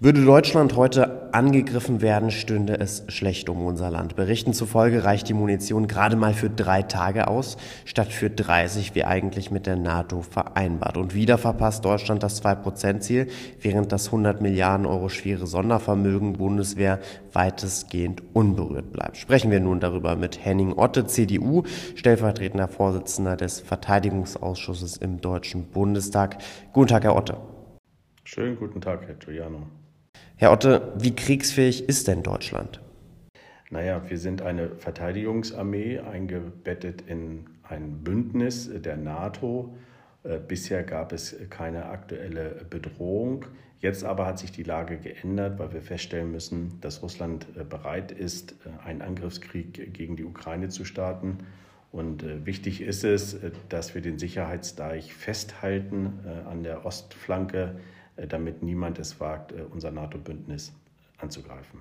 Würde Deutschland heute angegriffen werden, stünde es schlecht um unser Land. Berichten zufolge reicht die Munition gerade mal für drei Tage aus, statt für 30, wie eigentlich mit der NATO vereinbart. Und wieder verpasst Deutschland das 2-Prozent-Ziel, während das 100 Milliarden Euro schwere Sondervermögen Bundeswehr weitestgehend unberührt bleibt. Sprechen wir nun darüber mit Henning Otte, CDU, stellvertretender Vorsitzender des Verteidigungsausschusses im Deutschen Bundestag. Guten Tag, Herr Otte. Schönen guten Tag, Herr Giuliano. Herr Otte, wie kriegsfähig ist denn Deutschland? Naja, wir sind eine Verteidigungsarmee, eingebettet in ein Bündnis der NATO. Äh, bisher gab es keine aktuelle Bedrohung. Jetzt aber hat sich die Lage geändert, weil wir feststellen müssen, dass Russland äh, bereit ist, äh, einen Angriffskrieg gegen die Ukraine zu starten. Und wichtig ist es, dass wir den Sicherheitsdeich festhalten an der Ostflanke damit niemand es wagt, äh, unser NATO-Bündnis anzugreifen.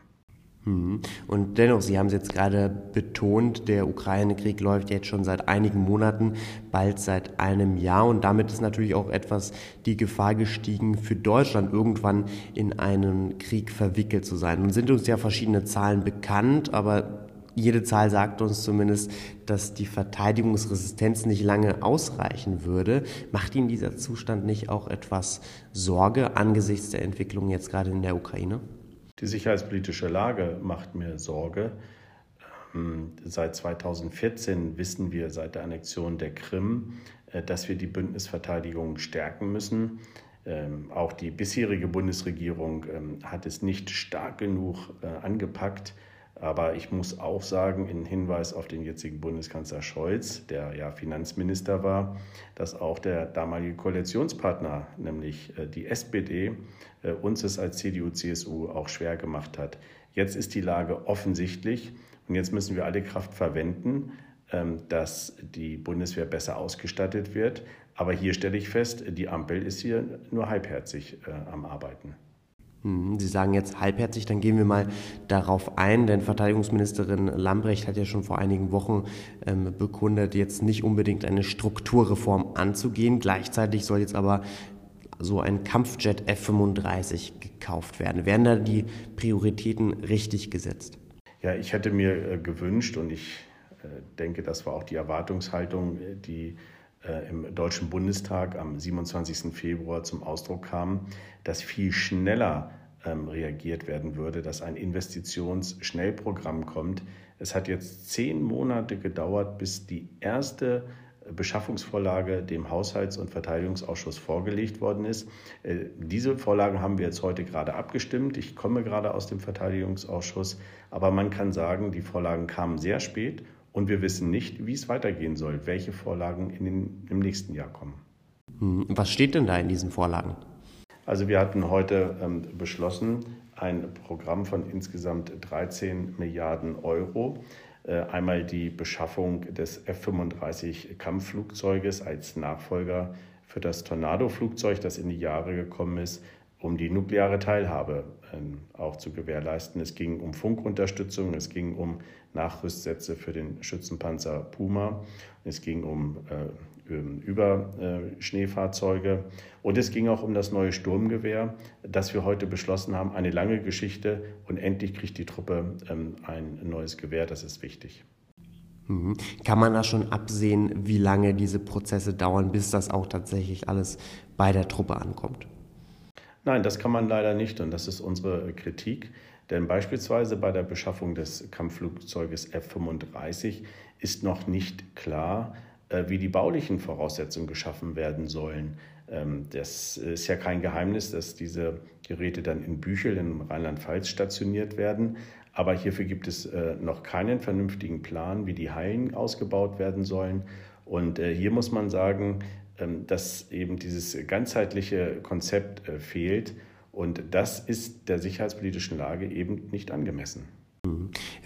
Mhm. Und dennoch, Sie haben es jetzt gerade betont, der Ukraine-Krieg läuft jetzt schon seit einigen Monaten, bald seit einem Jahr. Und damit ist natürlich auch etwas die Gefahr gestiegen, für Deutschland irgendwann in einen Krieg verwickelt zu sein. Nun sind uns ja verschiedene Zahlen bekannt, aber jede Zahl sagt uns zumindest, dass die Verteidigungsresistenz nicht lange ausreichen würde. Macht Ihnen dieser Zustand nicht auch etwas Sorge angesichts der Entwicklung jetzt gerade in der Ukraine? Die sicherheitspolitische Lage macht mir Sorge. Ähm, seit 2014 wissen wir seit der Annexion der Krim, äh, dass wir die Bündnisverteidigung stärken müssen. Ähm, auch die bisherige Bundesregierung ähm, hat es nicht stark genug äh, angepackt, aber ich muss auch sagen, in Hinweis auf den jetzigen Bundeskanzler Scholz, der ja Finanzminister war, dass auch der damalige Koalitionspartner, nämlich äh, die SPD, äh, uns es als CDU-CSU auch schwer gemacht hat. Jetzt ist die Lage offensichtlich und jetzt müssen wir alle Kraft verwenden, ähm, dass die Bundeswehr besser ausgestattet wird. Aber hier stelle ich fest, die Ampel ist hier nur halbherzig äh, am Arbeiten. Hm, Sie sagen jetzt halbherzig, dann gehen wir mal darauf ein, denn Verteidigungsministerin Lambrecht hat ja schon vor einigen Wochen ähm, bekundet, jetzt nicht unbedingt eine Strukturreform anzugehen. Gleichzeitig soll jetzt aber so ein Kampfjet F-35 gekauft werden. Werden da die Prioritäten richtig gesetzt? Ja, ich hätte mir äh, gewünscht und ich äh, denke, das war auch die Erwartungshaltung, äh, die im Deutschen Bundestag am 27. Februar zum Ausdruck kam, dass viel schneller ähm, reagiert werden würde, dass ein Investitionsschnellprogramm kommt. Es hat jetzt zehn Monate gedauert, bis die erste Beschaffungsvorlage dem Haushalts- und Verteidigungsausschuss vorgelegt worden ist. Äh, diese Vorlagen haben wir jetzt heute gerade abgestimmt. Ich komme gerade aus dem Verteidigungsausschuss, aber man kann sagen, die Vorlagen kamen sehr spät und wir wissen nicht, wie es weitergehen soll, welche Vorlagen in den, im nächsten Jahr kommen. Hm, was steht denn da in diesen Vorlagen? Also wir hatten heute ähm, beschlossen, ein Programm von insgesamt 13 Milliarden Euro. Äh, einmal die Beschaffung des F-35 Kampfflugzeuges als Nachfolger für das Tornado-Flugzeug, das in die Jahre gekommen ist, um die nukleare Teilhabe ähm, auch zu gewährleisten. Es ging um Funkunterstützung, es ging um Nachrüstsätze für den Schützenpanzer Puma, es ging um äh, Überschneefahrzeuge und es ging auch um das neue Sturmgewehr, das wir heute beschlossen haben. Eine lange Geschichte und endlich kriegt die Truppe ähm, ein neues Gewehr, das ist wichtig. Mhm. Kann man da schon absehen, wie lange diese Prozesse dauern, bis das auch tatsächlich alles bei der Truppe ankommt? Nein, das kann man leider nicht und das ist unsere Kritik. Denn beispielsweise bei der Beschaffung des Kampfflugzeuges F-35 ist noch nicht klar, äh, wie die baulichen Voraussetzungen geschaffen werden sollen. Ähm, das ist ja kein Geheimnis, dass diese Geräte dann in Büchel in Rheinland-Pfalz stationiert werden. Aber hierfür gibt es äh, noch keinen vernünftigen Plan, wie die Hallen ausgebaut werden sollen. Und äh, hier muss man sagen, ähm, dass eben dieses ganzheitliche Konzept äh, fehlt. Und das ist der sicherheitspolitischen Lage eben nicht angemessen.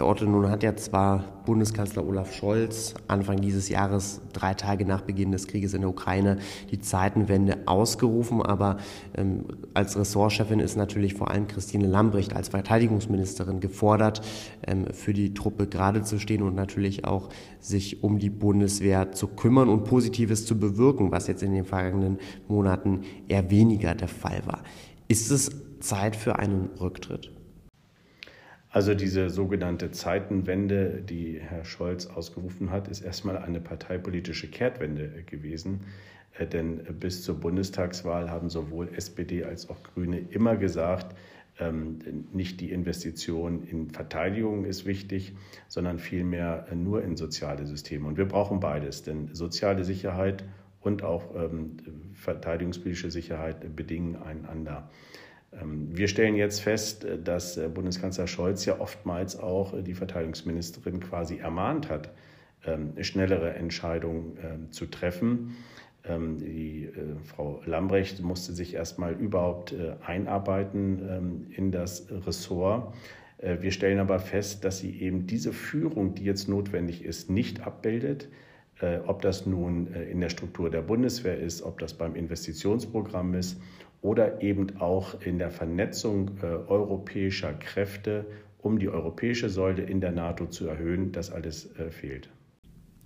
Herr Otto, nun hat ja zwar Bundeskanzler Olaf Scholz Anfang dieses Jahres, drei Tage nach Beginn des Krieges in der Ukraine, die Zeitenwende ausgerufen, aber ähm, als Ressortchefin ist natürlich vor allem Christine Lambrecht als Verteidigungsministerin gefordert, ähm, für die Truppe gerade zu stehen und natürlich auch sich um die Bundeswehr zu kümmern und Positives zu bewirken, was jetzt in den vergangenen Monaten eher weniger der Fall war. Ist es Zeit für einen Rücktritt? Also diese sogenannte Zeitenwende, die Herr Scholz ausgerufen hat, ist erstmal eine parteipolitische Kehrtwende gewesen. Äh, denn bis zur Bundestagswahl haben sowohl SPD als auch Grüne immer gesagt, ähm, nicht die Investition in Verteidigung ist wichtig, sondern vielmehr nur in soziale Systeme. Und wir brauchen beides, denn soziale Sicherheit und auch ähm, verteidigungspolitische Sicherheit bedingen einander. Ähm, wir stellen jetzt fest, äh, dass äh, Bundeskanzler Scholz ja oftmals auch äh, die Verteidigungsministerin quasi ermahnt hat, ähm, schnellere Entscheidungen ähm, zu treffen. Die Frau Lambrecht musste sich erstmal überhaupt einarbeiten in das Ressort. Wir stellen aber fest, dass sie eben diese Führung, die jetzt notwendig ist, nicht abbildet. Ob das nun in der Struktur der Bundeswehr ist, ob das beim Investitionsprogramm ist oder eben auch in der Vernetzung äh, europäischer Kräfte, um die europäische Säule in der NATO zu erhöhen. Das alles äh, fehlt.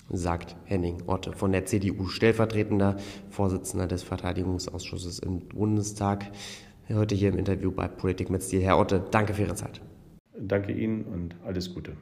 Sagt Henning Otte von der CDU, stellvertretender Vorsitzender des Verteidigungsausschusses im Bundestag. Heute hier im Interview bei Politik mit Stil. Herr Otte, danke für Ihre Zeit. Danke Ihnen und alles Gute.